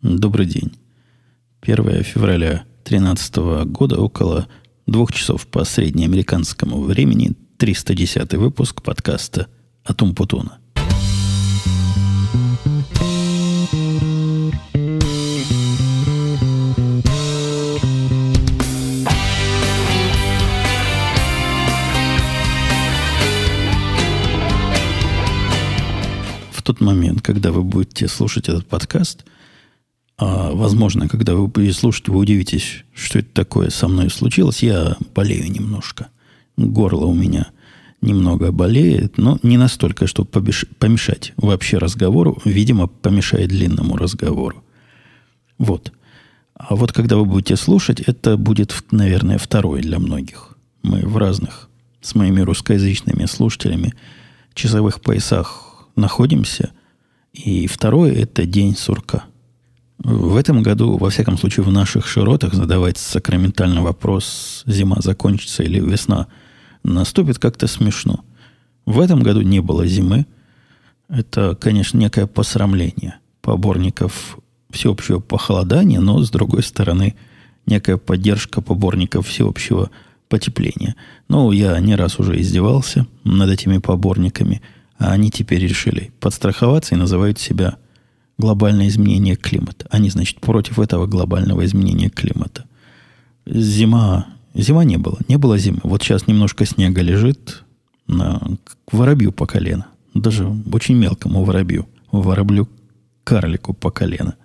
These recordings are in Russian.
Добрый день. 1 февраля 2013 года, около двух часов по среднеамериканскому времени, 310 выпуск подкаста «Атум Путуна». В тот момент, когда вы будете слушать этот подкаст, а, возможно, когда вы будете слушать, вы удивитесь, что это такое со мной случилось. Я болею немножко. Горло у меня немного болеет, но не настолько, чтобы помешать вообще разговору. Видимо, помешает длинному разговору. Вот. А вот когда вы будете слушать, это будет, наверное, второй для многих. Мы в разных с моими русскоязычными слушателями часовых поясах находимся. И второе – это день сурка. В этом году, во всяком случае, в наших широтах задавать сакраментальный вопрос, зима закончится или весна наступит, как-то смешно. В этом году не было зимы. Это, конечно, некое посрамление поборников всеобщего похолодания, но, с другой стороны, некая поддержка поборников всеобщего потепления. Ну, я не раз уже издевался над этими поборниками – а они теперь решили подстраховаться и называют себя глобальное изменение климата. Они, значит, против этого глобального изменения климата. Зима, зима не было. Не было зимы. Вот сейчас немножко снега лежит на воробью по колено. Даже очень мелкому воробью. Вороблю карлику по колено.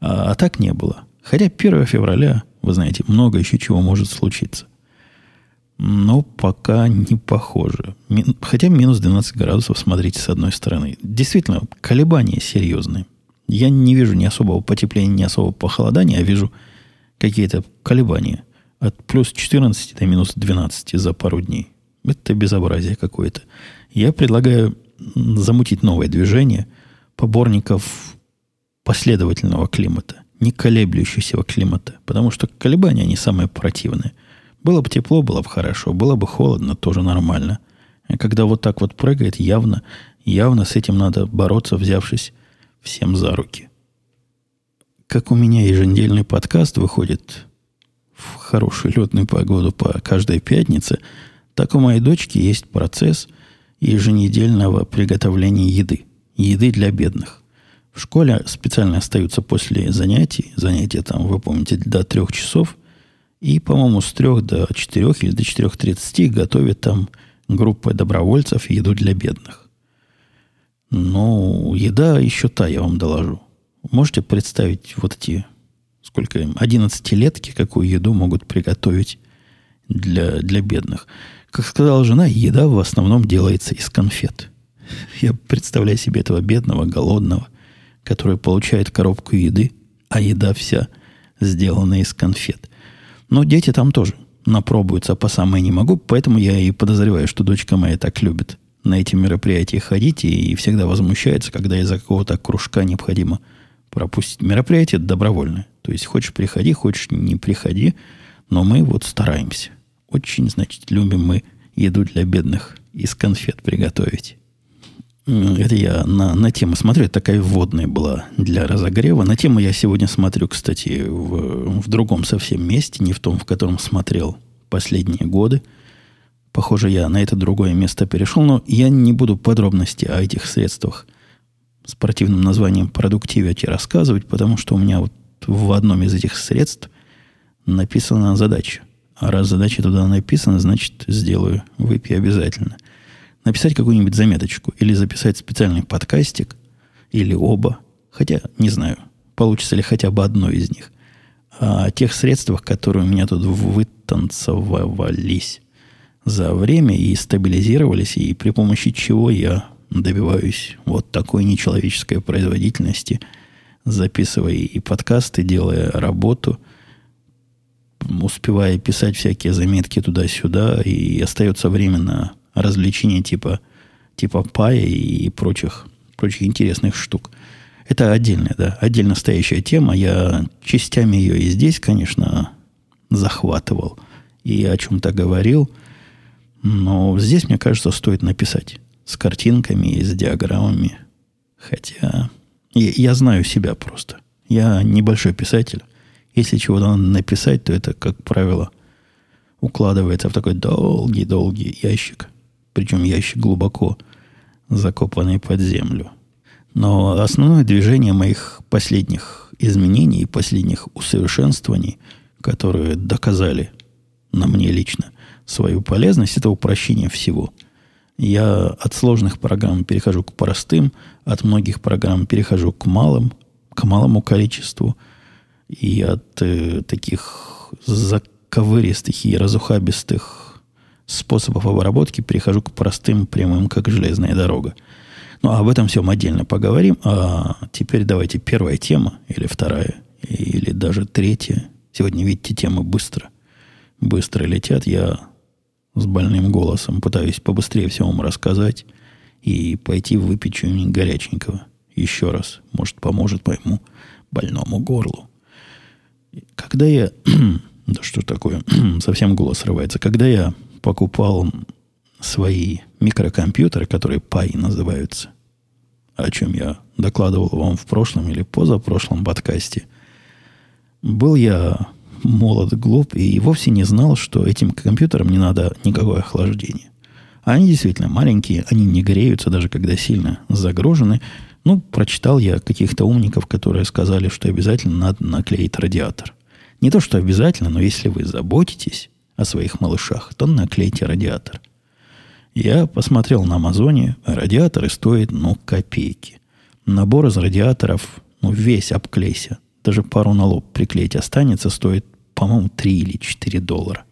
А, а так не было. Хотя 1 февраля, вы знаете, много еще чего может случиться. Но пока не похоже. Хотя минус 12 градусов, смотрите, с одной стороны. Действительно, колебания серьезные. Я не вижу ни особого потепления, ни особого похолодания, а вижу какие-то колебания. От плюс 14 до минус 12 за пару дней. Это безобразие какое-то. Я предлагаю замутить новое движение поборников последовательного климата, не колеблющегося климата. Потому что колебания, они самые противные – было бы тепло, было бы хорошо. Было бы холодно, тоже нормально. И когда вот так вот прыгает, явно, явно с этим надо бороться, взявшись всем за руки. Как у меня еженедельный подкаст выходит в хорошую летную погоду по каждой пятнице, так у моей дочки есть процесс еженедельного приготовления еды. Еды для бедных. В школе специально остаются после занятий, занятия там, вы помните, до трех часов – и, по-моему, с 3 до 4 или до 4.30 готовят там группа добровольцев еду для бедных. Ну, еда еще та, я вам доложу. Можете представить вот эти, сколько им, 11-летки, какую еду могут приготовить для, для бедных. Как сказала жена, еда в основном делается из конфет. Я представляю себе этого бедного, голодного, который получает коробку еды, а еда вся сделана из конфет. Но дети там тоже напробуются по самое не могу, поэтому я и подозреваю, что дочка моя так любит на эти мероприятия ходить и всегда возмущается, когда из-за какого-то кружка необходимо пропустить. Мероприятие добровольное. То есть хочешь приходи, хочешь не приходи, но мы вот стараемся. Очень, значит, любим мы еду для бедных из конфет приготовить. Это я на, на тему смотрю. Это такая вводная была для разогрева. На тему я сегодня смотрю, кстати, в, в другом совсем месте, не в том, в котором смотрел последние годы. Похоже, я на это другое место перешел, но я не буду подробности о этих средствах с противным названием продуктивити рассказывать, потому что у меня вот в одном из этих средств написана задача. А раз задача туда написана, значит, сделаю. Выпей обязательно – написать какую-нибудь заметочку или записать специальный подкастик, или оба, хотя не знаю, получится ли хотя бы одно из них, о тех средствах, которые у меня тут вытанцевались за время и стабилизировались, и при помощи чего я добиваюсь вот такой нечеловеческой производительности, записывая и подкасты, делая работу, успевая писать всякие заметки туда-сюда, и остается время на развлечения типа, типа пая и прочих, прочих интересных штук. Это отдельная, да, отдельно стоящая тема. Я частями ее и здесь, конечно, захватывал и о чем-то говорил. Но здесь, мне кажется, стоит написать с картинками и с диаграммами. Хотя я, я знаю себя просто. Я небольшой писатель. Если чего-то надо написать, то это, как правило, укладывается в такой долгий-долгий ящик. Причем ящик глубоко закопанный под землю. Но основное движение моих последних изменений и последних усовершенствований, которые доказали на мне лично свою полезность, это упрощение всего. Я от сложных программ перехожу к простым, от многих программ перехожу к малым, к малому количеству, и от э, таких заковыристых и разухабистых способов обработки перехожу к простым, прямым, как железная дорога. Ну, об этом всем отдельно поговорим. А теперь давайте первая тема, или вторая, или даже третья. Сегодня, видите, темы быстро, быстро летят. Я с больным голосом пытаюсь побыстрее все вам рассказать и пойти выпить что-нибудь горяченького. Еще раз. Может, поможет моему больному горлу. Когда я... да что такое? Совсем голос срывается. Когда я покупал свои микрокомпьютеры, которые Pi называются, о чем я докладывал вам в прошлом или позапрошлом подкасте, был я молод, глуп и вовсе не знал, что этим компьютерам не надо никакое охлаждение. Они действительно маленькие, они не греются, даже когда сильно загружены. Ну, прочитал я каких-то умников, которые сказали, что обязательно надо наклеить радиатор. Не то, что обязательно, но если вы заботитесь о своих малышах, то наклейте радиатор. Я посмотрел на Амазоне, радиаторы стоят, ну, копейки. Набор из радиаторов, ну, весь обклейся, даже пару на лоб приклеить останется, стоит, по-моему, 3 или 4 доллара.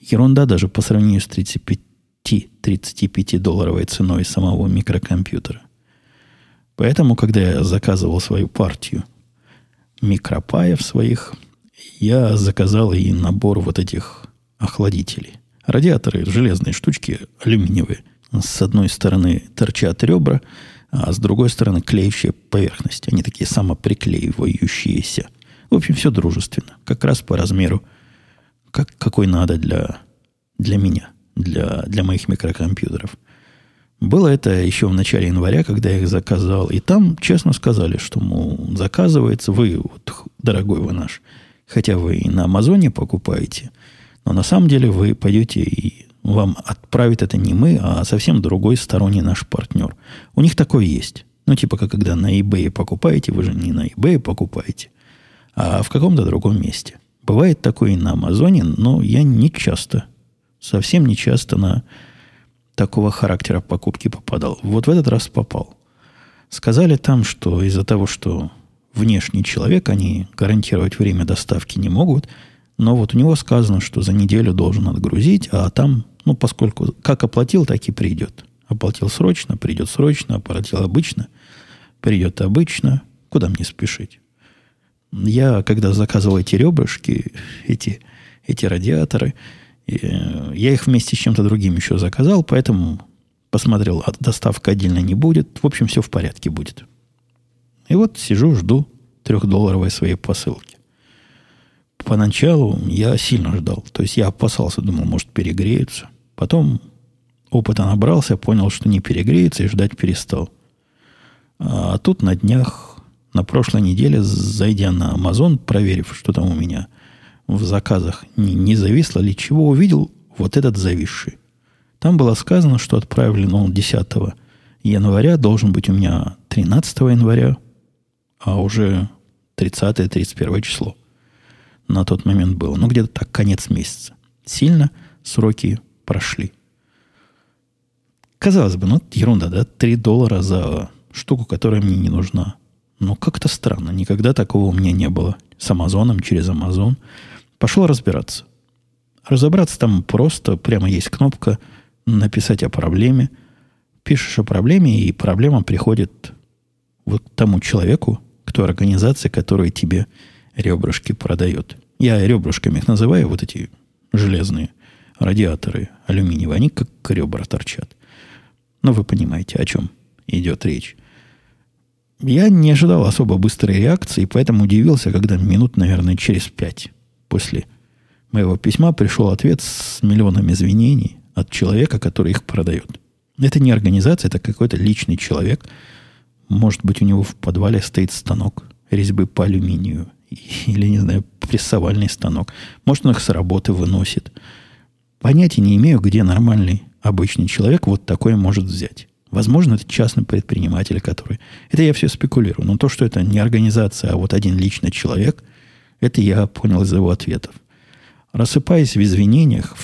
Ерунда даже по сравнению с 35-35 долларовой ценой самого микрокомпьютера. Поэтому, когда я заказывал свою партию микропаев своих, я заказал и набор вот этих охладителей. Радиаторы, железные штучки, алюминиевые. С одной стороны торчат ребра, а с другой стороны клеющая поверхность. Они такие самоприклеивающиеся. В общем, все дружественно. Как раз по размеру, как, какой надо для, для меня, для, для моих микрокомпьютеров. Было это еще в начале января, когда я их заказал. И там честно сказали, что, мол, заказывается вы, вот, дорогой вы наш, хотя вы и на Амазоне покупаете – но на самом деле вы пойдете и вам отправит это не мы, а совсем другой сторонний наш партнер. У них такое есть. Ну, типа, как когда на eBay покупаете, вы же не на eBay покупаете, а в каком-то другом месте. Бывает такое и на Амазоне, но я не часто, совсем не часто на такого характера покупки попадал. Вот в этот раз попал. Сказали там, что из-за того, что внешний человек, они гарантировать время доставки не могут – но вот у него сказано, что за неделю должен отгрузить, а там, ну, поскольку как оплатил, так и придет. Оплатил срочно, придет срочно, оплатил обычно, придет обычно. Куда мне спешить? Я, когда заказывал эти ребрышки, эти, эти радиаторы, э, я их вместе с чем-то другим еще заказал, поэтому посмотрел, а доставка отдельно не будет. В общем, все в порядке будет. И вот сижу, жду трехдолларовой своей посылки поначалу я сильно ждал. То есть я опасался, думал, может, перегреются. Потом опыта набрался, понял, что не перегреется и ждать перестал. А тут на днях, на прошлой неделе, зайдя на Amazon, проверив, что там у меня в заказах не, не зависло ли чего, увидел вот этот зависший. Там было сказано, что отправлен он 10 января, должен быть у меня 13 января, а уже 30-31 число на тот момент было. Ну, где-то так, конец месяца. Сильно сроки прошли. Казалось бы, ну, ерунда, да? 3 доллара за штуку, которая мне не нужна. Но как-то странно. Никогда такого у меня не было. С Амазоном, через Амазон. Пошел разбираться. Разобраться там просто, прямо есть кнопка «Написать о проблеме». Пишешь о проблеме, и проблема приходит вот тому человеку, к той организации, которая тебе ребрышки продает. Я ребрышками их называю, вот эти железные радиаторы алюминиевые. Они как ребра торчат. Но вы понимаете, о чем идет речь. Я не ожидал особо быстрой реакции, поэтому удивился, когда минут, наверное, через пять после моего письма пришел ответ с миллионами извинений от человека, который их продает. Это не организация, это какой-то личный человек. Может быть, у него в подвале стоит станок резьбы по алюминию. Или, не знаю, прессовальный станок. Может, он их с работы выносит. Понятия не имею, где нормальный обычный человек вот такое может взять. Возможно, это частный предприниматель, который... Это я все спекулирую. Но то, что это не организация, а вот один личный человек, это я понял из его ответов. Рассыпаясь в извинениях,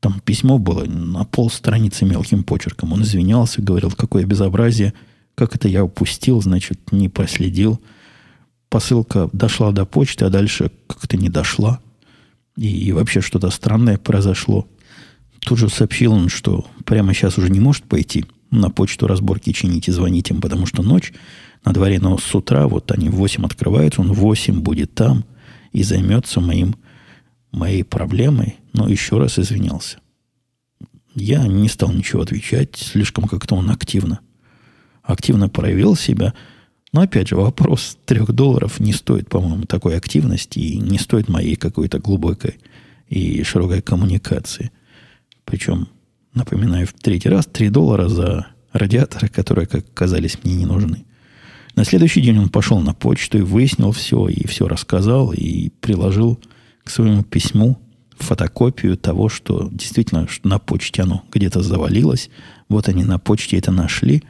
там письмо было на пол страницы мелким почерком. Он извинялся, говорил, какое безобразие, как это я упустил, значит, не проследил. Посылка дошла до почты, а дальше как-то не дошла. И, и вообще что-то странное произошло. Тут же сообщил он, что прямо сейчас уже не может пойти на почту разборки чинить и звонить им, потому что ночь на дворе, но с утра вот они в 8 открываются, он в 8 будет там и займется моим, моей проблемой, но еще раз извинялся. Я не стал ничего отвечать, слишком как-то он активно, активно проявил себя. Но опять же, вопрос трех долларов не стоит, по-моему, такой активности и не стоит моей какой-то глубокой и широкой коммуникации. Причем Напоминаю в третий раз, 3 доллара за радиаторы, которые, как казались, мне не нужны. На следующий день он пошел на почту и выяснил все, и все рассказал, и приложил к своему письму фотокопию того, что действительно на почте оно где-то завалилось. Вот они на почте это нашли.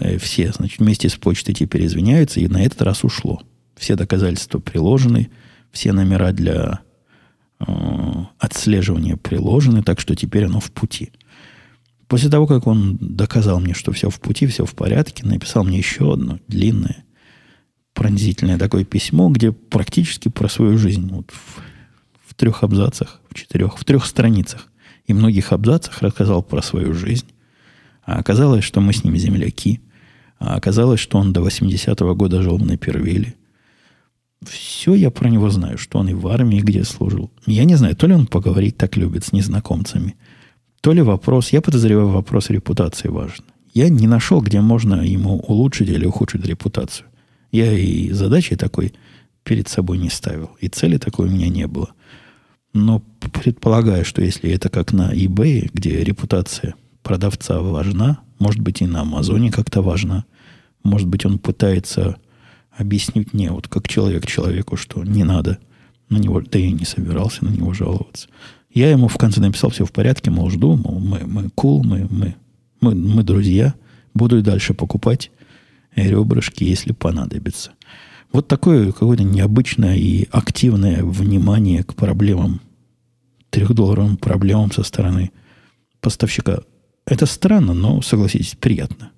Э, все, значит, вместе с почтой теперь извиняются, и на этот раз ушло. Все доказательства приложены, все номера для Э, отслеживания приложены, так что теперь оно в пути. После того, как он доказал мне, что все в пути, все в порядке, написал мне еще одно длинное, пронзительное такое письмо, где практически про свою жизнь вот в, в трех абзацах, в четырех, в трех страницах и многих абзацах рассказал про свою жизнь. А оказалось, что мы с ним земляки. А оказалось, что он до 80-го года жил на Первиле – все я про него знаю, что он и в армии где служил. Я не знаю, то ли он поговорить так любит с незнакомцами, то ли вопрос, я подозреваю, вопрос репутации важен. Я не нашел, где можно ему улучшить или ухудшить репутацию. Я и задачи такой перед собой не ставил, и цели такой у меня не было. Но предполагаю, что если это как на eBay, где репутация продавца важна, может быть и на Амазоне как-то важна, может быть он пытается объяснить мне, вот как человек человеку, что не надо на него, да я не собирался на него жаловаться. Я ему в конце написал, все в порядке, мол, жду, мол, мы, мы cool, мы, мы, мы, мы друзья, буду и дальше покупать ребрышки, если понадобится. Вот такое какое-то необычное и активное внимание к проблемам, трехдолларовым проблемам со стороны поставщика. Это странно, но, согласитесь, приятно.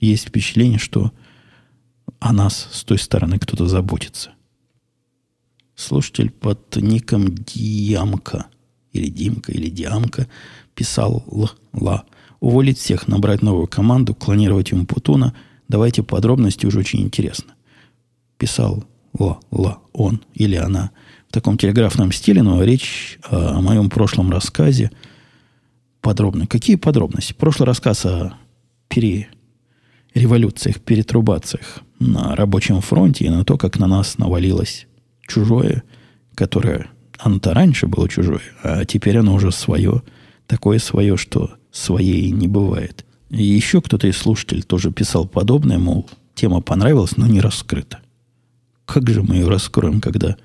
Есть впечатление, что о нас с той стороны кто-то заботится. Слушатель под ником Диамка, или Димка, или Диамка, писал Л-Ла. Уволить всех, набрать новую команду, клонировать ему Путуна. Давайте подробности, уже очень интересно. Писал Ла-Ла, он или она. В таком телеграфном стиле, но речь о моем прошлом рассказе подробно. Какие подробности? Прошлый рассказ о пере революциях, перетрубациях на рабочем фронте и на то, как на нас навалилось чужое, которое оно-то раньше было чужое, а теперь оно уже свое, такое свое, что своей не бывает. И еще кто-то из слушателей тоже писал подобное, мол, тема понравилась, но не раскрыта. Как же мы ее раскроем, когда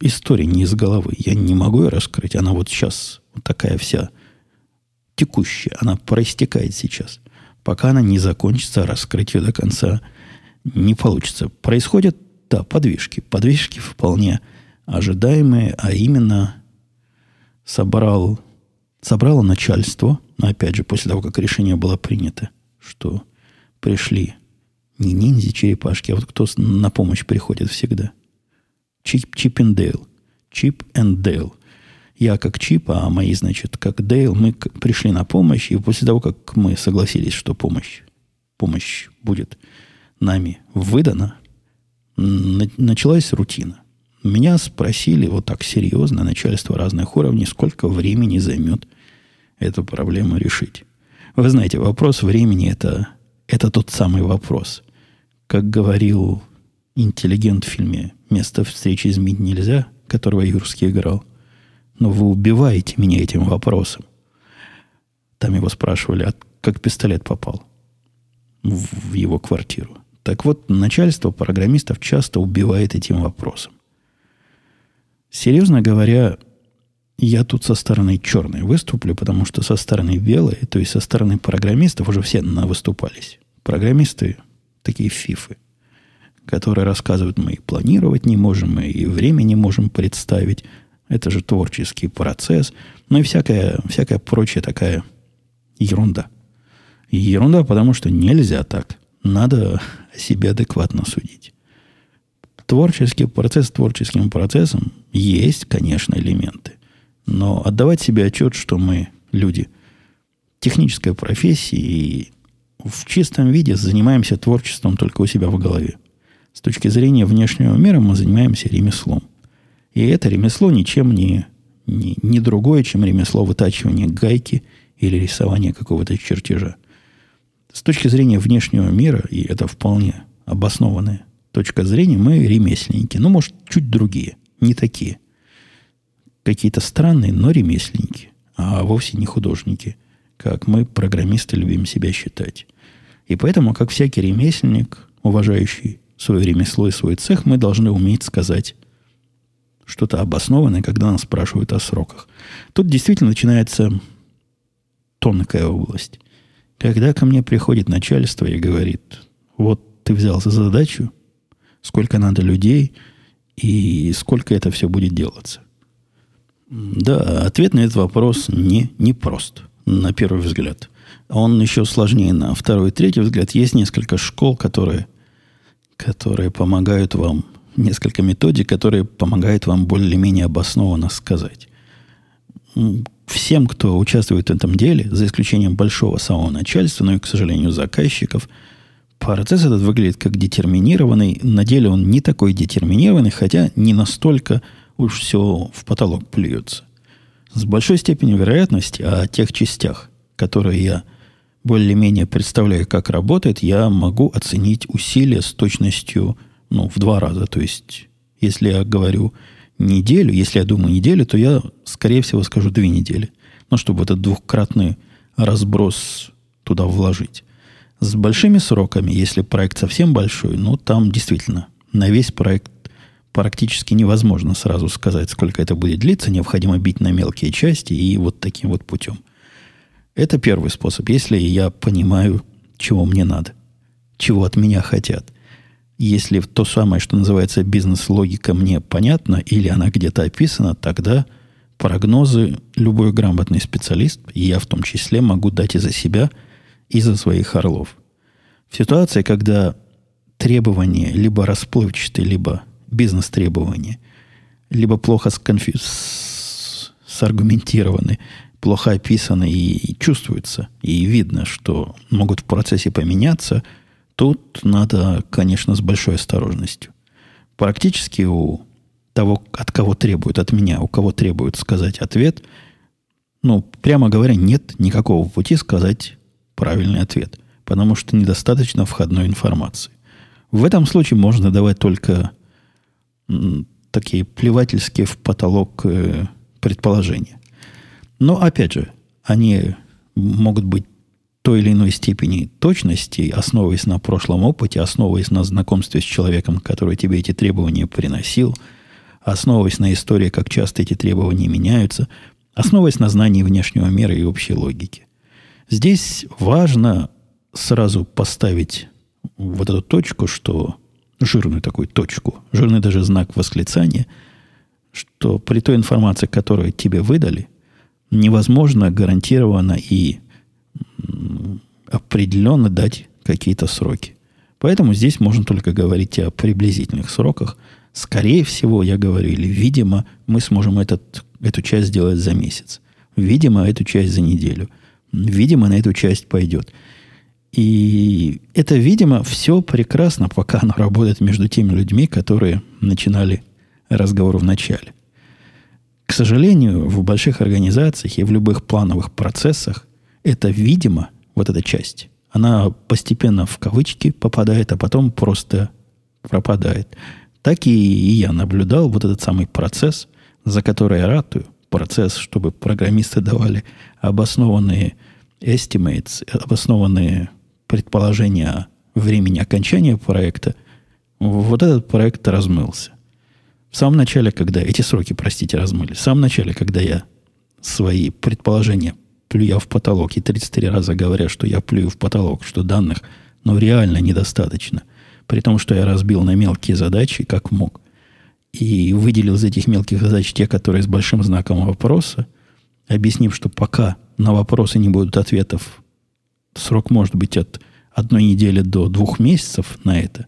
история не из головы? Я не могу ее раскрыть, она вот сейчас вот такая вся текущая, она проистекает сейчас – пока она не закончится, раскрыть ее до конца не получится. Происходят, да, подвижки. Подвижки вполне ожидаемые, а именно собрал, собрало начальство, опять же, после того, как решение было принято, что пришли не ниндзя-черепашки, а вот кто на помощь приходит всегда. Чип, Чип Дейл. Чип и Дейл. Я как Чип, а мои, значит, как Дейл, мы пришли на помощь, и после того, как мы согласились, что помощь, помощь будет нами выдана, началась рутина. Меня спросили вот так серьезно, начальство разных уровней, сколько времени займет эту проблему решить. Вы знаете, вопрос времени это, это тот самый вопрос. Как говорил интеллигент в фильме «Место встречи изменить нельзя», которого Юрский играл, но вы убиваете меня этим вопросом. Там его спрашивали, а как пистолет попал в его квартиру. Так вот, начальство программистов часто убивает этим вопросом. Серьезно говоря, я тут со стороны черной выступлю, потому что со стороны белой, то есть со стороны программистов уже все выступались. Программисты такие фифы, которые рассказывают, мы и планировать не можем, и время не можем представить. Это же творческий процесс. Ну и всякая, всякая прочая такая ерунда. Ерунда, потому что нельзя так. Надо о себе адекватно судить. Творческий процесс творческим процессом есть, конечно, элементы. Но отдавать себе отчет, что мы люди технической профессии и в чистом виде занимаемся творчеством только у себя в голове. С точки зрения внешнего мира мы занимаемся ремеслом. И это ремесло ничем не, не, не другое, чем ремесло вытачивания гайки или рисования какого-то чертежа. С точки зрения внешнего мира, и это вполне обоснованная точка зрения, мы ремесленники. Ну, может, чуть другие, не такие. Какие-то странные, но ремесленники, а вовсе не художники, как мы, программисты, любим себя считать. И поэтому, как всякий ремесленник, уважающий свое ремесло и свой цех, мы должны уметь сказать что-то обоснованное, когда нас спрашивают о сроках. Тут действительно начинается тонкая область. Когда ко мне приходит начальство и говорит, вот ты взялся за задачу, сколько надо людей и сколько это все будет делаться. Да, ответ на этот вопрос не, не прост, на первый взгляд. Он еще сложнее на второй и третий взгляд. Есть несколько школ, которые, которые помогают вам, несколько методик, которые помогают вам более-менее обоснованно сказать всем, кто участвует в этом деле, за исключением большого самого начальства, но и, к сожалению, заказчиков, процесс этот выглядит как детерминированный. На деле он не такой детерминированный, хотя не настолько уж все в потолок плюется. С большой степенью вероятности о тех частях, которые я более-менее представляю, как работает, я могу оценить усилия с точностью ну, в два раза. То есть, если я говорю неделю, если я думаю неделю, то я, скорее всего, скажу две недели. Ну, чтобы этот двухкратный разброс туда вложить. С большими сроками, если проект совсем большой, ну, там действительно на весь проект практически невозможно сразу сказать, сколько это будет длиться. Необходимо бить на мелкие части и вот таким вот путем. Это первый способ, если я понимаю, чего мне надо, чего от меня хотят – если то самое, что называется бизнес-логика, мне понятна или она где-то описана, тогда прогнозы любой грамотный специалист, и я в том числе, могу дать и за себя, и за своих орлов. В ситуации, когда требования либо расплывчатые, либо бизнес-требования, либо плохо сконфи... саргументированы, плохо описаны и, и чувствуется, и видно, что могут в процессе поменяться – Тут надо, конечно, с большой осторожностью. Практически у того, от кого требуют, от меня, у кого требуют сказать ответ, ну, прямо говоря, нет никакого пути сказать правильный ответ, потому что недостаточно входной информации. В этом случае можно давать только такие плевательские в потолок э, предположения. Но, опять же, они могут быть той или иной степени точности, основываясь на прошлом опыте, основываясь на знакомстве с человеком, который тебе эти требования приносил, основываясь на истории, как часто эти требования меняются, основываясь на знании внешнего мира и общей логики. Здесь важно сразу поставить вот эту точку, что жирную такую точку, жирный даже знак восклицания, что при той информации, которую тебе выдали, невозможно гарантированно и определенно дать какие-то сроки. Поэтому здесь можно только говорить о приблизительных сроках. Скорее всего, я говорю, или видимо, мы сможем этот, эту часть сделать за месяц. Видимо, эту часть за неделю. Видимо, на эту часть пойдет. И это, видимо, все прекрасно, пока оно работает между теми людьми, которые начинали разговор в начале. К сожалению, в больших организациях и в любых плановых процессах это, видимо, вот эта часть, она постепенно в кавычки попадает, а потом просто пропадает. Так и я наблюдал вот этот самый процесс, за который я ратую, процесс, чтобы программисты давали обоснованные estimates, обоснованные предположения времени окончания проекта вот этот проект размылся. В самом начале, когда эти сроки, простите, размылись, в самом начале, когда я свои предположения плюя в потолок. И 33 раза говоря, что я плюю в потолок, что данных, но реально недостаточно, при том, что я разбил на мелкие задачи, как мог, и выделил из этих мелких задач те, которые с большим знаком вопроса, объяснив, что пока на вопросы не будут ответов, срок может быть от одной недели до двух месяцев на это.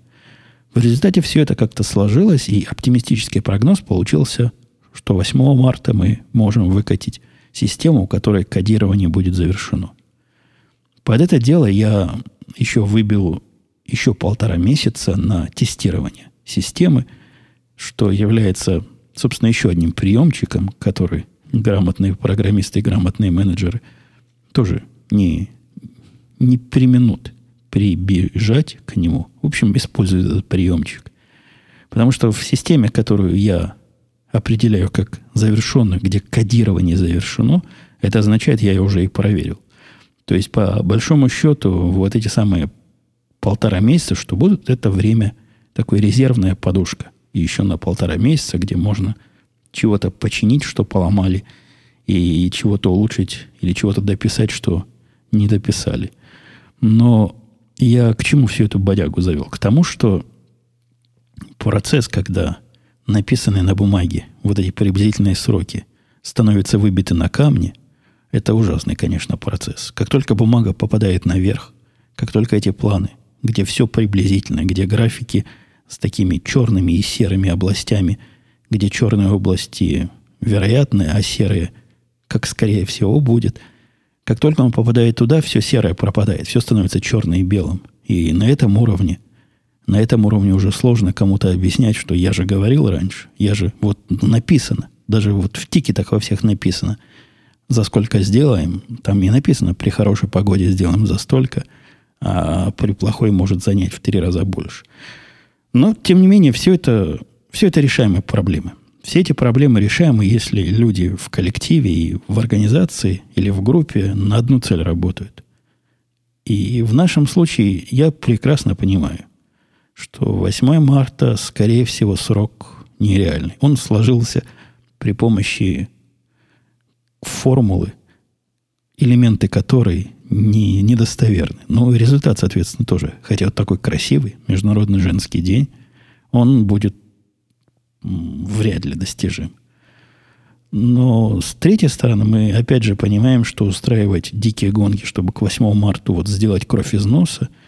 В результате все это как-то сложилось, и оптимистический прогноз получился, что 8 марта мы можем выкатить систему, у которой кодирование будет завершено. Под это дело я еще выбил еще полтора месяца на тестирование системы, что является, собственно, еще одним приемчиком, который грамотные программисты и грамотные менеджеры тоже не, не применут прибежать к нему. В общем, используют этот приемчик. Потому что в системе, которую я определяю как завершенную, где кодирование завершено, это означает, я уже и проверил. То есть, по большому счету, вот эти самые полтора месяца, что будут, это время, такой резервная подушка. И еще на полтора месяца, где можно чего-то починить, что поломали, и чего-то улучшить, или чего-то дописать, что не дописали. Но я к чему всю эту бодягу завел? К тому, что процесс, когда написанные на бумаге вот эти приблизительные сроки становятся выбиты на камне, это ужасный, конечно, процесс. Как только бумага попадает наверх, как только эти планы, где все приблизительно, где графики с такими черными и серыми областями, где черные области вероятны, а серые, как скорее всего, будет, как только он попадает туда, все серое пропадает, все становится черным и белым. И на этом уровне – на этом уровне уже сложно кому-то объяснять, что я же говорил раньше, я же вот написано, даже вот в тике так во всех написано, за сколько сделаем, там и написано, при хорошей погоде сделаем за столько, а при плохой может занять в три раза больше. Но, тем не менее, все это, все это решаемые проблемы. Все эти проблемы решаемы, если люди в коллективе и в организации или в группе на одну цель работают. И в нашем случае я прекрасно понимаю, что 8 марта, скорее всего, срок нереальный. Он сложился при помощи формулы, элементы которой не, недостоверны. Но результат, соответственно, тоже. Хотя вот такой красивый Международный женский день, он будет вряд ли достижим. Но с третьей стороны, мы опять же понимаем, что устраивать дикие гонки, чтобы к 8 марта вот сделать кровь из носа –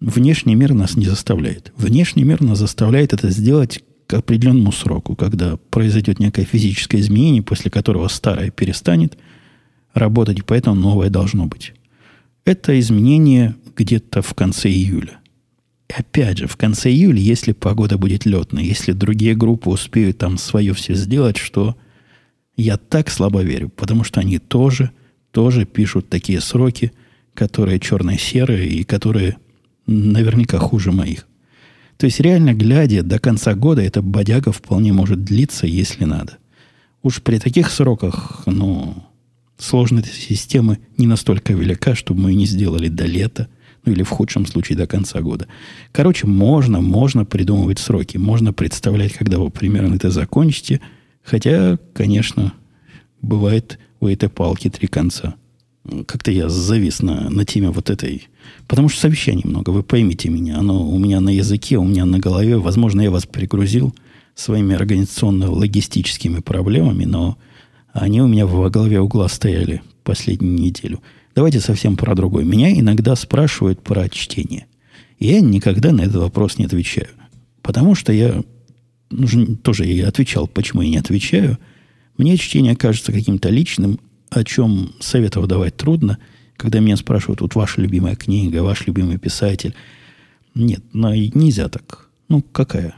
Внешний мир нас не заставляет. Внешний мир нас заставляет это сделать к определенному сроку, когда произойдет некое физическое изменение, после которого старое перестанет работать, и поэтому новое должно быть. Это изменение где-то в конце июля. И опять же, в конце июля, если погода будет летной, если другие группы успеют там свое все сделать, что я так слабо верю, потому что они тоже, тоже пишут такие сроки, которые черно-серые и которые наверняка хуже моих. То есть, реально глядя, до конца года эта бодяга вполне может длиться, если надо. Уж при таких сроках, ну, сложность системы не настолько велика, чтобы мы не сделали до лета, ну или в худшем случае до конца года. Короче, можно, можно придумывать сроки, можно представлять, когда вы примерно это закончите, хотя, конечно, бывает у этой палки три конца. Как-то я завис на, на теме вот этой Потому что совещаний много, вы поймите меня. Оно у меня на языке, у меня на голове. Возможно, я вас перегрузил своими организационно-логистическими проблемами, но они у меня во голове угла стояли последнюю неделю. Давайте совсем про другое. Меня иногда спрашивают про чтение. Я никогда на этот вопрос не отвечаю. Потому что я ну, тоже я отвечал, почему я не отвечаю. Мне чтение кажется каким-то личным, о чем советов давать трудно – когда меня спрашивают, вот ваша любимая книга, ваш любимый писатель. Нет, ну, нельзя так. Ну, какая?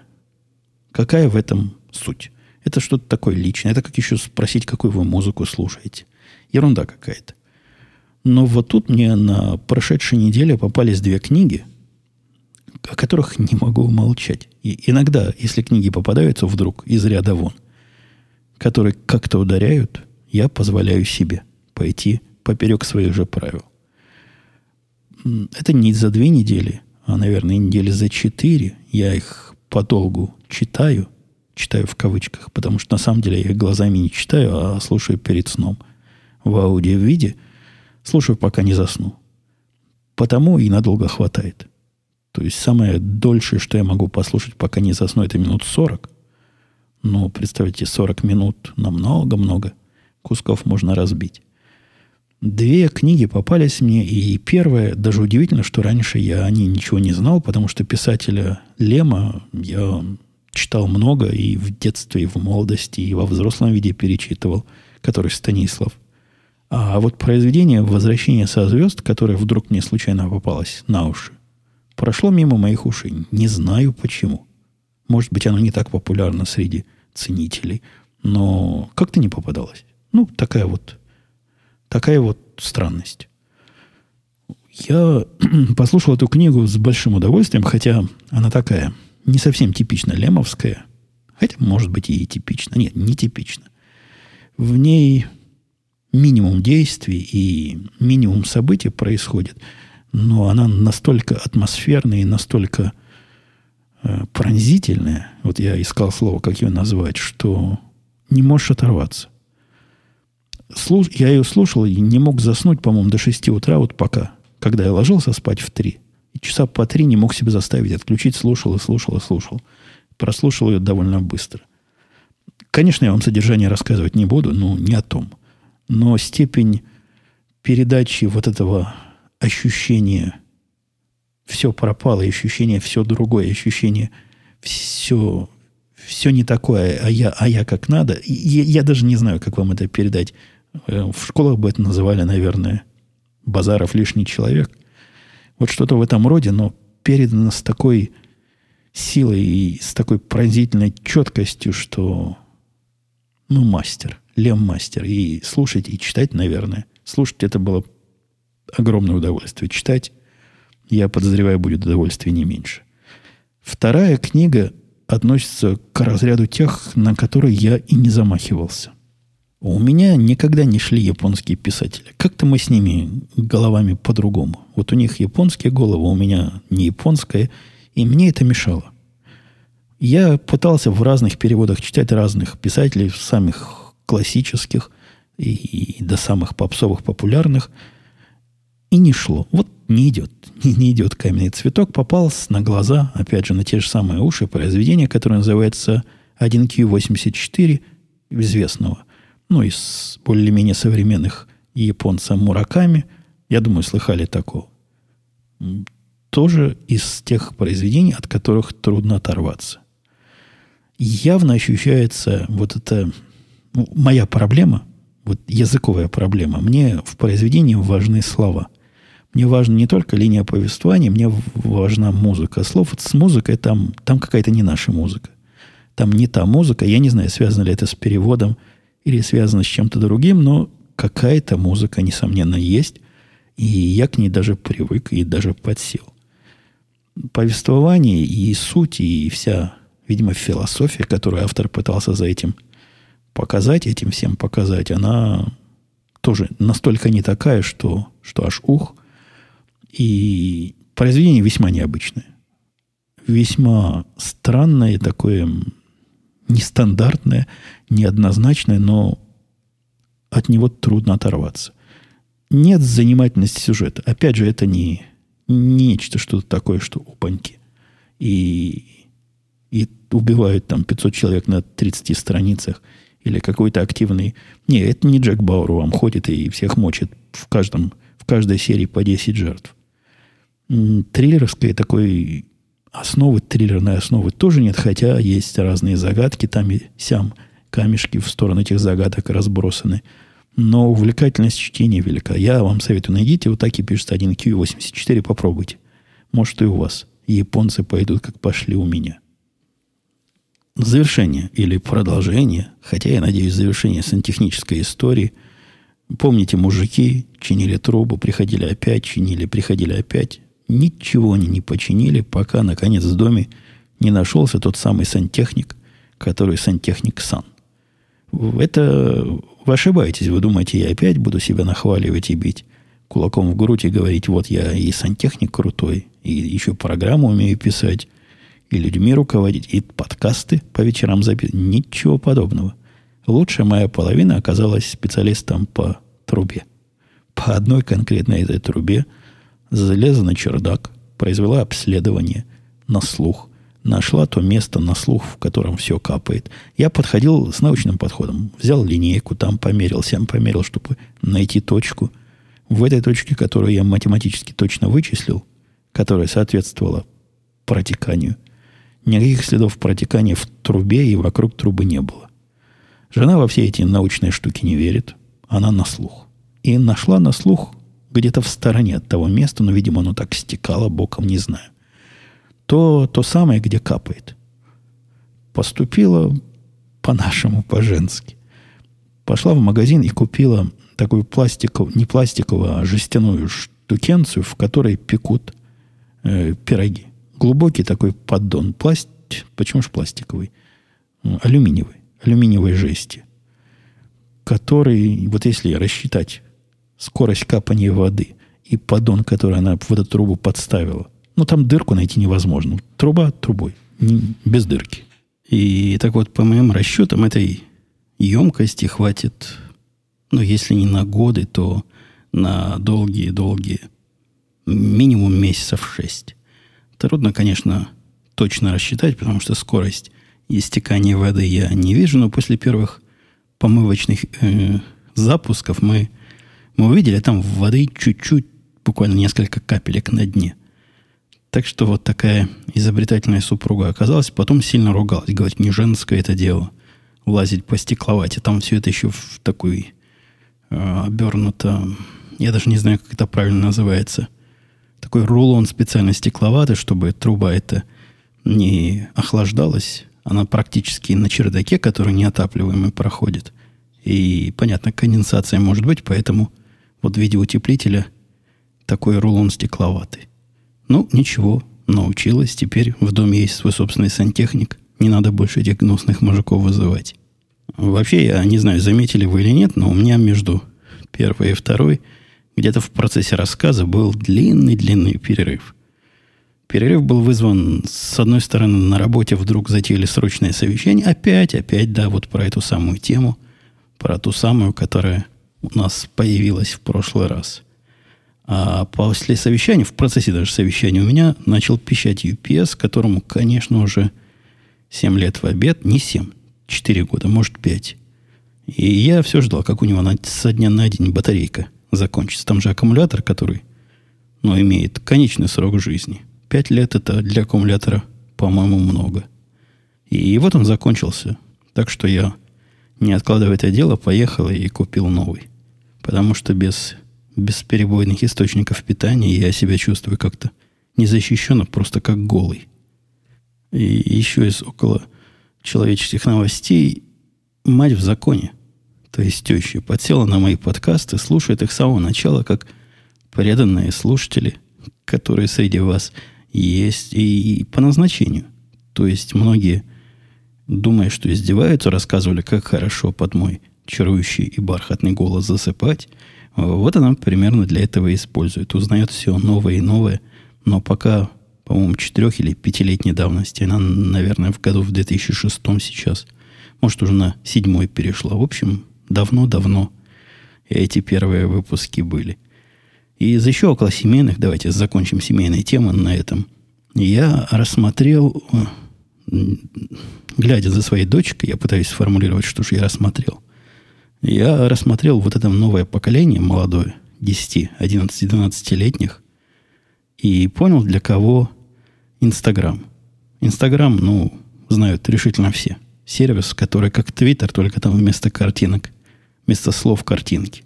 Какая в этом суть? Это что-то такое личное. Это как еще спросить, какую вы музыку слушаете. Ерунда какая-то. Но вот тут мне на прошедшей неделе попались две книги, о которых не могу умолчать. И иногда, если книги попадаются вдруг из ряда вон, которые как-то ударяют, я позволяю себе пойти поперек своих же правил. Это не за две недели, а, наверное, недели за четыре. Я их подолгу читаю, читаю в кавычках, потому что на самом деле я их глазами не читаю, а слушаю перед сном в аудио-виде. Слушаю, пока не засну. Потому и надолго хватает. То есть самое дольшее, что я могу послушать, пока не засну, это минут 40. Ну, представьте, 40 минут на много-много кусков можно разбить. Две книги попались мне, и первая, даже удивительно, что раньше я о ней ничего не знал, потому что писателя Лема я читал много и в детстве, и в молодости, и во взрослом виде перечитывал, который Станислав. А вот произведение «Возвращение со звезд», которое вдруг мне случайно попалось на уши, прошло мимо моих ушей. Не знаю почему. Может быть, оно не так популярно среди ценителей, но как-то не попадалось. Ну, такая вот Такая вот странность. Я послушал эту книгу с большим удовольствием, хотя она такая не совсем типично лемовская. Хотя, может быть, и типично. Нет, не типично. В ней минимум действий и минимум событий происходит, но она настолько атмосферная и настолько э, пронзительная, вот я искал слово, как ее назвать, что не можешь оторваться слуш... я ее слушал и не мог заснуть, по-моему, до 6 утра, вот пока, когда я ложился спать в 3. И часа по 3 не мог себя заставить отключить, слушал и слушал и слушал. Прослушал ее довольно быстро. Конечно, я вам содержание рассказывать не буду, ну, не о том. Но степень передачи вот этого ощущения все пропало, ощущение все другое, ощущение все, все не такое, а я, а я как надо. Я, я даже не знаю, как вам это передать в школах бы это называли, наверное, Базаров лишний человек. Вот что-то в этом роде, но передано с такой силой и с такой пронзительной четкостью, что ну, мастер, Лем мастер. И слушать, и читать, наверное. Слушать это было огромное удовольствие. Читать, я подозреваю, будет удовольствие не меньше. Вторая книга относится к разряду тех, на которые я и не замахивался. У меня никогда не шли японские писатели. Как-то мы с ними головами по-другому. Вот у них японские головы, у меня не японская, и мне это мешало. Я пытался в разных переводах читать разных писателей, самых классических и, и до самых попсовых, популярных, и не шло. Вот не идет. Не, не идет каменный цветок. Попался на глаза, опять же, на те же самые уши произведения, которое называется 1Q84 известного – ну, из более-менее современных японца Мураками, я думаю, слыхали такого. Тоже из тех произведений, от которых трудно оторваться. Явно ощущается вот это ну, моя проблема, вот языковая проблема. Мне в произведении важны слова. Мне важна не только линия повествования, мне важна музыка слов. Вот с музыкой там, там какая-то не наша музыка. Там не та музыка. Я не знаю, связано ли это с переводом – или связано с чем-то другим, но какая-то музыка, несомненно, есть, и я к ней даже привык и даже подсел. Повествование и суть, и вся, видимо, философия, которую автор пытался за этим показать, этим всем показать, она тоже настолько не такая, что, что аж ух. И произведение весьма необычное. Весьма странное такое нестандартное, неоднозначное, но от него трудно оторваться. Нет занимательности сюжета. Опять же, это не, нечто, что-то такое, что опаньки. И, и убивают там 500 человек на 30 страницах. Или какой-то активный... Не, это не Джек Бауэр вам ходит и всех мочит в, каждом, в каждой серии по 10 жертв. Триллерской такой основы, триллерной основы тоже нет, хотя есть разные загадки, там и сям камешки в сторону этих загадок разбросаны. Но увлекательность чтения велика. Я вам советую, найдите, вот так и пишется 1Q84, попробуйте. Может, и у вас. Японцы пойдут, как пошли у меня. Завершение или продолжение, хотя я надеюсь, завершение сантехнической истории. Помните, мужики чинили трубу, приходили опять, чинили, приходили опять. Ничего они не починили, пока, наконец, в доме не нашелся тот самый сантехник, который сантехник Сан. Это вы ошибаетесь. Вы думаете, я опять буду себя нахваливать и бить кулаком в грудь и говорить, вот я и сантехник крутой, и еще программу умею писать, и людьми руководить, и подкасты по вечерам записывать. Ничего подобного. Лучшая моя половина оказалась специалистом по трубе. По одной конкретной этой трубе залезла на чердак, произвела обследование на слух, нашла то место на слух, в котором все капает. Я подходил с научным подходом. Взял линейку, там померил, сам померил, чтобы найти точку. В этой точке, которую я математически точно вычислил, которая соответствовала протеканию, никаких следов протекания в трубе и вокруг трубы не было. Жена во все эти научные штуки не верит. Она на слух. И нашла на слух где-то в стороне от того места, но, видимо, оно так стекало боком, не знаю то, то самое, где капает. Поступила по-нашему, по-женски. Пошла в магазин и купила такую пластиковую, не пластиковую, а жестяную штукенцию, в которой пекут э, пироги. Глубокий такой поддон. Пласт... Почему же пластиковый? Алюминиевый. Алюминиевой жести. Который, вот если рассчитать скорость капания воды и поддон, который она в эту трубу подставила – ну, там дырку найти невозможно. Труба трубой, не, без дырки. И так вот, по моим расчетам, этой емкости хватит, ну, если не на годы, то на долгие-долгие, минимум месяцев шесть. Трудно, конечно, точно рассчитать, потому что скорость истекания воды я не вижу, но после первых помывочных э, запусков мы, мы увидели там воды чуть-чуть, буквально несколько капелек на дне. Так что вот такая изобретательная супруга оказалась. Потом сильно ругалась. Говорит, не женское это дело. Лазить по стекловате. Там все это еще в такой э, обернуто... Я даже не знаю, как это правильно называется. Такой рулон специально стекловатый, чтобы труба эта не охлаждалась. Она практически на чердаке, который неотапливаемый, проходит. И, понятно, конденсация может быть, поэтому вот в виде утеплителя такой рулон стекловатый. Ну, ничего, научилась. Теперь в доме есть свой собственный сантехник. Не надо больше этих гнусных мужиков вызывать. Вообще, я не знаю, заметили вы или нет, но у меня между первой и второй где-то в процессе рассказа был длинный-длинный перерыв. Перерыв был вызван, с одной стороны, на работе вдруг затеяли срочное совещание. Опять, опять, да, вот про эту самую тему. Про ту самую, которая у нас появилась в прошлый раз – а после совещания, в процессе даже совещания, у меня начал пищать UPS, которому, конечно, уже 7 лет в обед, не 7, 4 года, может 5. И я все ждал, как у него на, со дня на день батарейка закончится. Там же аккумулятор, который ну, имеет конечный срок жизни. 5 лет это для аккумулятора, по-моему, много. И вот он закончился. Так что я, не откладывая это дело, поехал и купил новый. Потому что без бесперебойных источников питания, я себя чувствую как-то незащищенно, просто как голый. И еще из около человеческих новостей мать в законе, то есть теща, подсела на мои подкасты, слушает их с самого начала, как преданные слушатели, которые среди вас есть, и по назначению. То есть многие, думая, что издеваются, рассказывали, как хорошо под мой чарующий и бархатный голос засыпать – вот она примерно для этого использует. Узнает все новое и новое. Но пока, по-моему, четырех или пятилетней давности, она, наверное, в году в 2006 сейчас, может, уже на седьмой перешла. В общем, давно-давно эти первые выпуски были. И из еще около семейных, давайте закончим семейные темы на этом. Я рассмотрел, глядя за своей дочкой, я пытаюсь сформулировать, что же я рассмотрел – я рассмотрел вот это новое поколение молодое, 10, 11, 12-летних, и понял, для кого Инстаграм. Инстаграм, ну, знают решительно все. Сервис, который как Твиттер, только там вместо картинок, вместо слов картинки.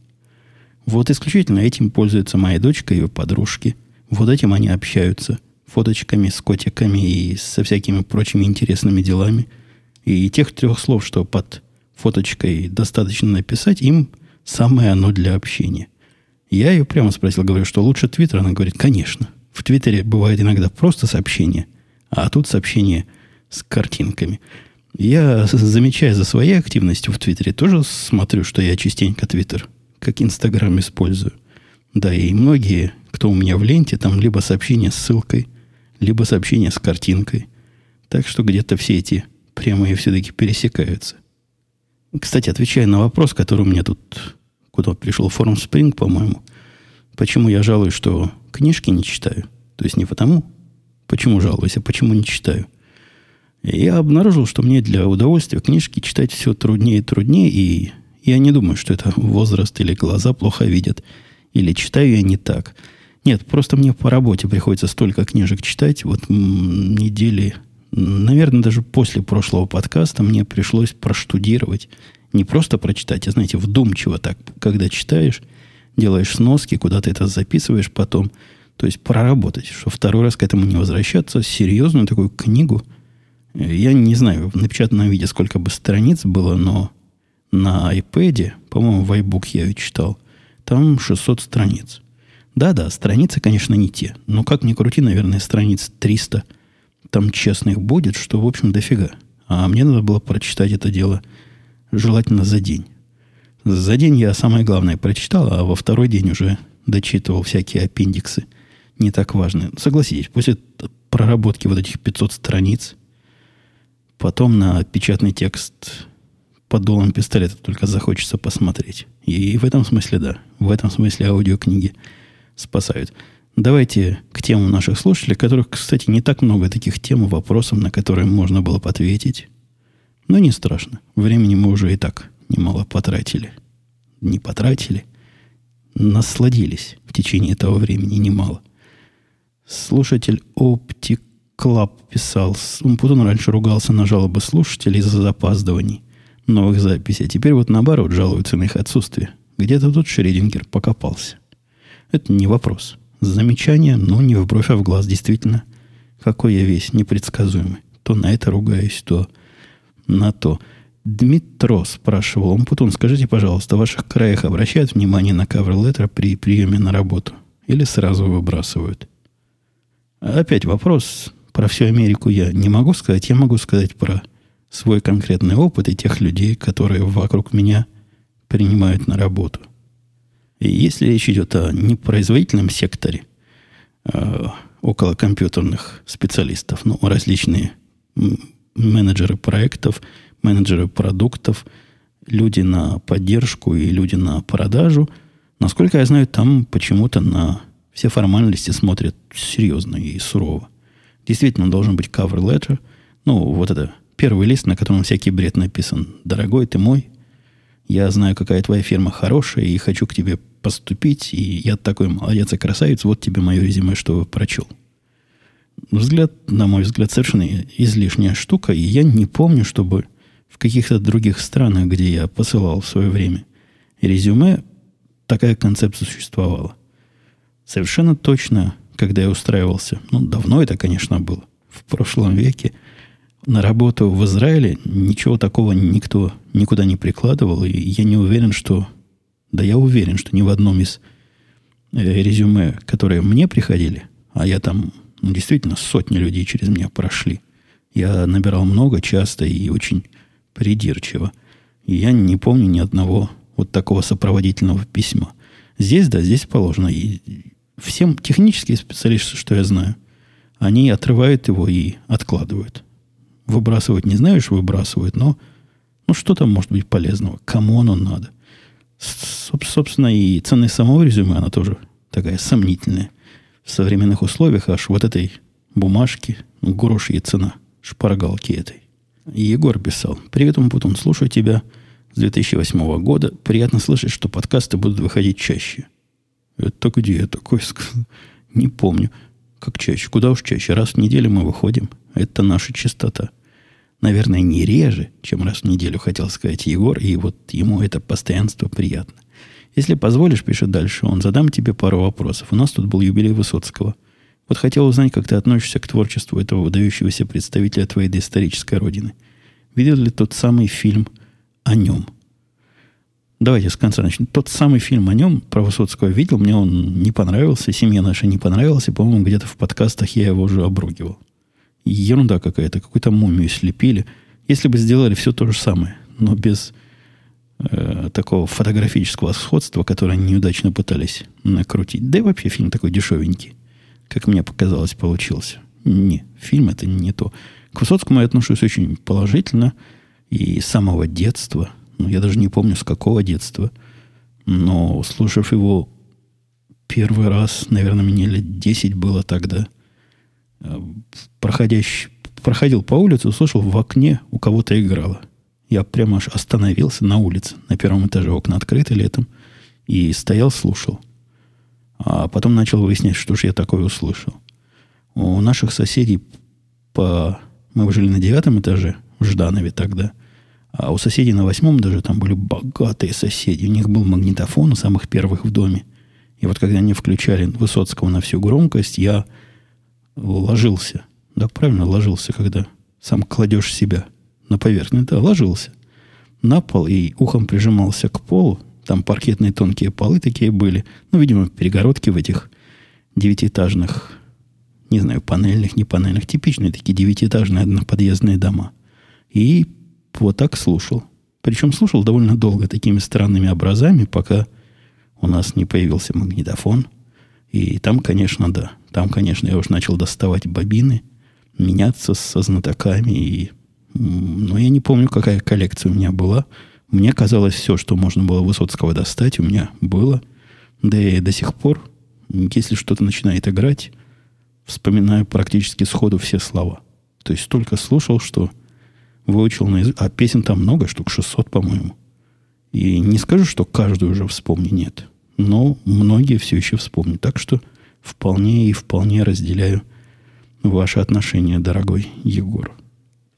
Вот исключительно этим пользуется моя дочка и ее подружки. Вот этим они общаются. Фоточками с котиками и со всякими прочими интересными делами. И тех трех слов, что под фоточкой достаточно написать, им самое оно для общения. Я ее прямо спросил, говорю, что лучше Твиттер? Она говорит, конечно. В Твиттере бывает иногда просто сообщение, а тут сообщение с картинками. Я, замечая за своей активностью в Твиттере, тоже смотрю, что я частенько Твиттер, как Инстаграм, использую. Да, и многие, кто у меня в ленте, там либо сообщение с ссылкой, либо сообщение с картинкой. Так что где-то все эти прямые все-таки пересекаются. Кстати, отвечая на вопрос, который у меня тут куда пришел, форум Spring, по-моему, почему я жалуюсь, что книжки не читаю. То есть не потому, почему жалуюсь, а почему не читаю. Я обнаружил, что мне для удовольствия книжки читать все труднее и труднее, и я не думаю, что это возраст или глаза плохо видят, или читаю я не так. Нет, просто мне по работе приходится столько книжек читать. Вот недели наверное, даже после прошлого подкаста мне пришлось проштудировать. Не просто прочитать, а, знаете, вдумчиво так, когда читаешь, делаешь сноски, куда ты это записываешь потом. То есть проработать, что второй раз к этому не возвращаться. Серьезную такую книгу. Я не знаю в напечатанном виде, сколько бы страниц было, но на iPad, по-моему, в iBook я ее читал, там 600 страниц. Да-да, страницы, конечно, не те. Но как ни крути, наверное, страниц 300 там честных будет, что, в общем, дофига. А мне надо было прочитать это дело желательно за день. За день я самое главное прочитал, а во второй день уже дочитывал всякие аппендиксы. Не так важные. Согласитесь, после проработки вот этих 500 страниц, потом на печатный текст под дулом пистолета только захочется посмотреть. И в этом смысле, да, в этом смысле аудиокниги спасают. Давайте к темам наших слушателей, которых, кстати, не так много таких тем и вопросов, на которые можно было бы ответить. Но не страшно. Времени мы уже и так немало потратили. Не потратили. Насладились в течение этого времени немало. Слушатель Optic Club писал, Умпутун раньше ругался на жалобы слушателей из-за запаздываний новых записей. А теперь вот наоборот жалуются на их отсутствие. Где-то тут Шредингер покопался. Это не вопрос. Замечание, но не в бровь, а в глаз, действительно. Какой я весь непредсказуемый. То на это ругаюсь, то на то. Дмитро спрашивал, Умпутун, скажите, пожалуйста, в ваших краях обращают внимание на letter при приеме на работу? Или сразу выбрасывают? Опять вопрос. Про всю Америку я не могу сказать. Я могу сказать про свой конкретный опыт и тех людей, которые вокруг меня принимают на работу – и если речь идет о непроизводительном секторе, э, около компьютерных специалистов, ну, различные менеджеры проектов, менеджеры продуктов, люди на поддержку и люди на продажу, насколько я знаю, там почему-то на все формальности смотрят серьезно и сурово. Действительно, должен быть cover letter. Ну, вот это первый лист, на котором всякий бред написан. Дорогой ты мой, я знаю, какая твоя фирма хорошая, и хочу к тебе поступить, и я такой молодец и красавец, вот тебе мое резюме, что прочел. Взгляд, на мой взгляд, совершенно излишняя штука, и я не помню, чтобы в каких-то других странах, где я посылал в свое время резюме, такая концепция существовала. Совершенно точно, когда я устраивался, ну, давно это, конечно, было, в прошлом веке – на работу в Израиле ничего такого никто никуда не прикладывал. И я не уверен, что... Да я уверен, что ни в одном из э, резюме, которые мне приходили, а я там ну, действительно сотни людей через меня прошли. Я набирал много, часто и очень придирчиво. И я не помню ни одного вот такого сопроводительного письма. Здесь, да, здесь положено. И всем технические специалисты, что я знаю, они отрывают его и откладывают. Выбрасывать не знаешь, выбрасывают, но ну, что там может быть полезного? Кому оно надо? Собственно, и ценность самого резюме, она тоже такая сомнительная. В современных условиях аж вот этой бумажки, ну, грош ей цена, шпаргалки этой. Егор писал. Привет, Умпутун, слушаю тебя с 2008 года. Приятно слышать, что подкасты будут выходить чаще. Это где я такой сказал? Не помню. Как чаще? Куда уж чаще? Раз в неделю мы выходим. Это наша частота. Наверное, не реже, чем раз в неделю, хотел сказать Егор, и вот ему это постоянство приятно. Если позволишь, пишет дальше он, задам тебе пару вопросов. У нас тут был юбилей Высоцкого. Вот хотел узнать, как ты относишься к творчеству этого выдающегося представителя твоей доисторической родины. Видел ли тот самый фильм о нем? Давайте с конца начнем. Тот самый фильм о нем, про Высоцкого, видел, мне он не понравился, семье нашей не понравился, по-моему, где-то в подкастах я его уже обругивал. Ерунда какая-то, какую-то мумию слепили. Если бы сделали все то же самое, но без э, такого фотографического сходства, которое они неудачно пытались накрутить. Да и вообще фильм такой дешевенький, как мне показалось, получился. Не, фильм это не то. К Высоцкому я отношусь очень положительно и с самого детства. Ну, я даже не помню, с какого детства. Но, слушав его первый раз, наверное, мне лет 10 было тогда, проходящий, проходил по улице, услышал в окне у кого-то играло. Я прямо аж остановился на улице, на первом этаже, окна открыты летом, и стоял, слушал. А потом начал выяснять, что же я такое услышал. У наших соседей по... Мы жили на девятом этаже, в Жданове тогда. А у соседей на восьмом даже там были богатые соседи. У них был магнитофон у самых первых в доме. И вот когда они включали Высоцкого на всю громкость, я ложился. Да, правильно, ложился, когда сам кладешь себя на поверхность. Да, ложился. На пол и ухом прижимался к полу. Там паркетные тонкие полы такие были. Ну, видимо, перегородки в этих девятиэтажных не знаю, панельных, не панельных, типичные такие девятиэтажные одноподъездные дома. И вот так слушал. Причем слушал довольно долго такими странными образами, пока у нас не появился магнитофон. И там, конечно, да. Там, конечно, я уж начал доставать бобины, меняться со знатоками. И, но я не помню, какая коллекция у меня была. Мне казалось, все, что можно было Высоцкого достать, у меня было. Да и до сих пор, если что-то начинает играть, вспоминаю практически сходу все слова. То есть столько слушал, что выучил на язык. А песен там много, штук 600, по-моему. И не скажу, что каждую уже вспомни, нет. Но многие все еще вспомню. Так что вполне и вполне разделяю ваше отношение, дорогой Егор.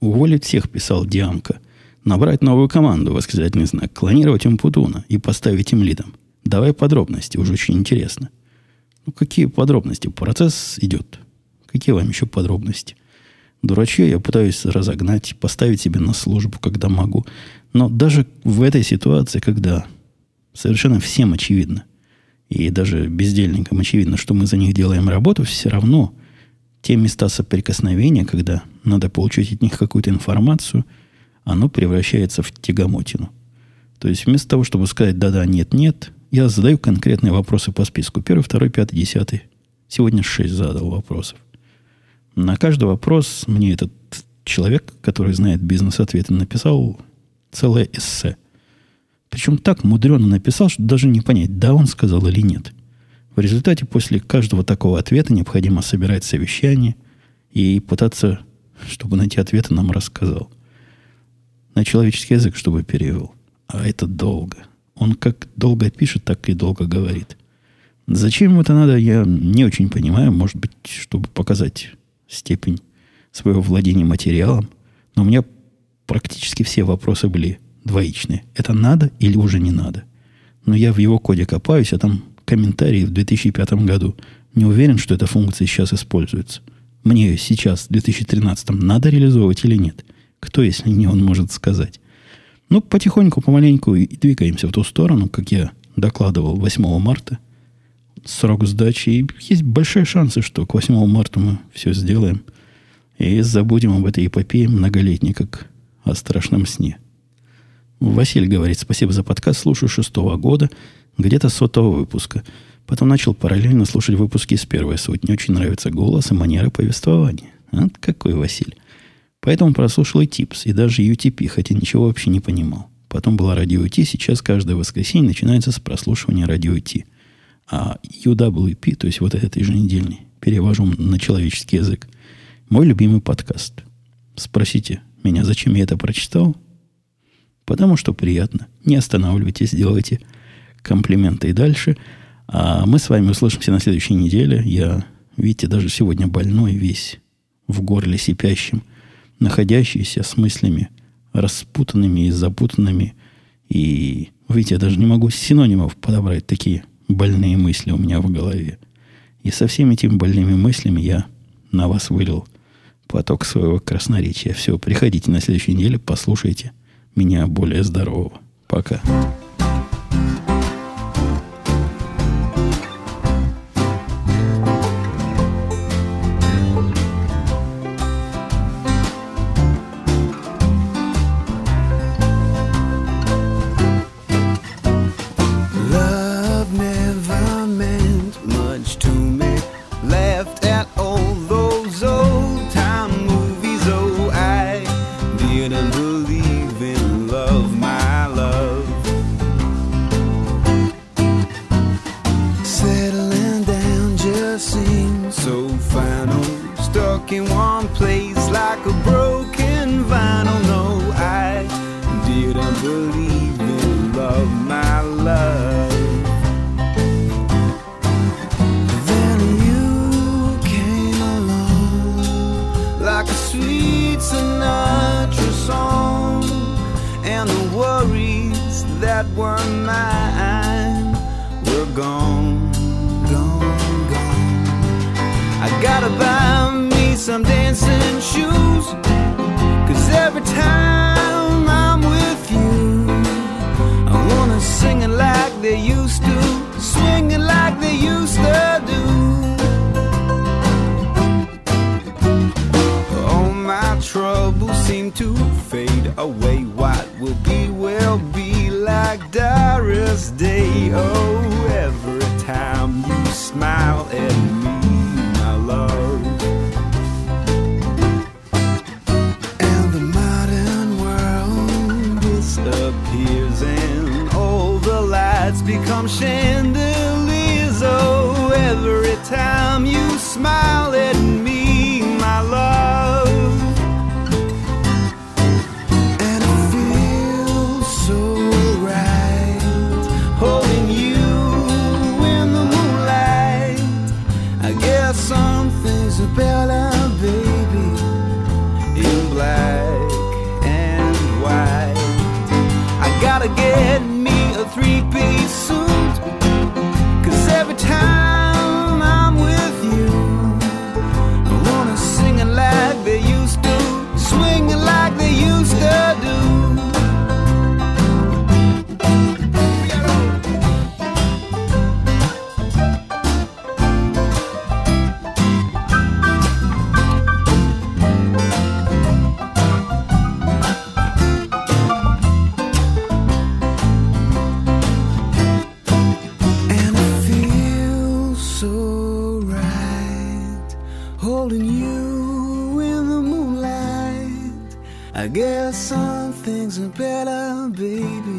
Уволить всех, писал Диамка. Набрать новую команду, восклицательный знак. Клонировать Умпутуна и поставить им лидом. Давай подробности, уже очень интересно. Ну, какие подробности? Процесс идет. Какие вам еще подробности? Дурачье я пытаюсь разогнать, поставить себе на службу, когда могу. Но даже в этой ситуации, когда совершенно всем очевидно, и даже бездельникам очевидно, что мы за них делаем работу, все равно те места соприкосновения, когда надо получить от них какую-то информацию, оно превращается в тягомотину. То есть вместо того, чтобы сказать «да-да, нет-нет», я задаю конкретные вопросы по списку. Первый, второй, пятый, десятый. Сегодня шесть задал вопросов. На каждый вопрос мне этот человек, который знает бизнес-ответы, написал целое эссе. Причем так мудрено написал, что даже не понять, да он сказал или нет. В результате после каждого такого ответа необходимо собирать совещание и пытаться, чтобы найти ответы, нам рассказал. На человеческий язык, чтобы перевел. А это долго. Он как долго пишет, так и долго говорит. Зачем ему это надо, я не очень понимаю. Может быть, чтобы показать степень своего владения материалом. Но у меня практически все вопросы были двоичные. Это надо или уже не надо? Но я в его коде копаюсь, а там комментарии в 2005 году. Не уверен, что эта функция сейчас используется. Мне ее сейчас, в 2013, надо реализовывать или нет? Кто, если не он, может сказать? Ну, потихоньку, помаленьку и двигаемся в ту сторону, как я докладывал 8 марта. Срок сдачи. И есть большие шансы, что к 8 марта мы все сделаем. И забудем об этой эпопее многолетней, как о страшном сне. Василий говорит, спасибо за подкаст, слушаю шестого года, где-то сотого выпуска. Потом начал параллельно слушать выпуски с первой сотни. Очень нравится голос и манера повествования. А, какой Василий. Поэтому прослушал и ТИПС, и даже UTP, хотя ничего вообще не понимал. Потом была радио T, сейчас каждое воскресенье начинается с прослушивания радио T. А UWP, то есть вот этот еженедельный, перевожу на человеческий язык, мой любимый подкаст. Спросите меня, зачем я это прочитал? Потому что приятно. Не останавливайтесь, делайте комплименты и дальше. А мы с вами услышимся на следующей неделе. Я, видите, даже сегодня больной весь в горле сипящим – находящийся с мыслями распутанными и запутанными. И, видите, я даже не могу синонимов подобрать такие больные мысли у меня в голове. И со всеми этими больными мыслями я на вас вылил поток своего красноречия. Все, приходите на следующей неделе, послушайте меня более здорового. Пока. some dancing shoes. Cause every time I'm with you, I wanna sing it like they used to, swing it like they used to do. All my troubles seem to fade away. What will be, will be like Doris Day. Oh, every time you smile. chandeliers. Oh, every time you smile. some things are better, baby.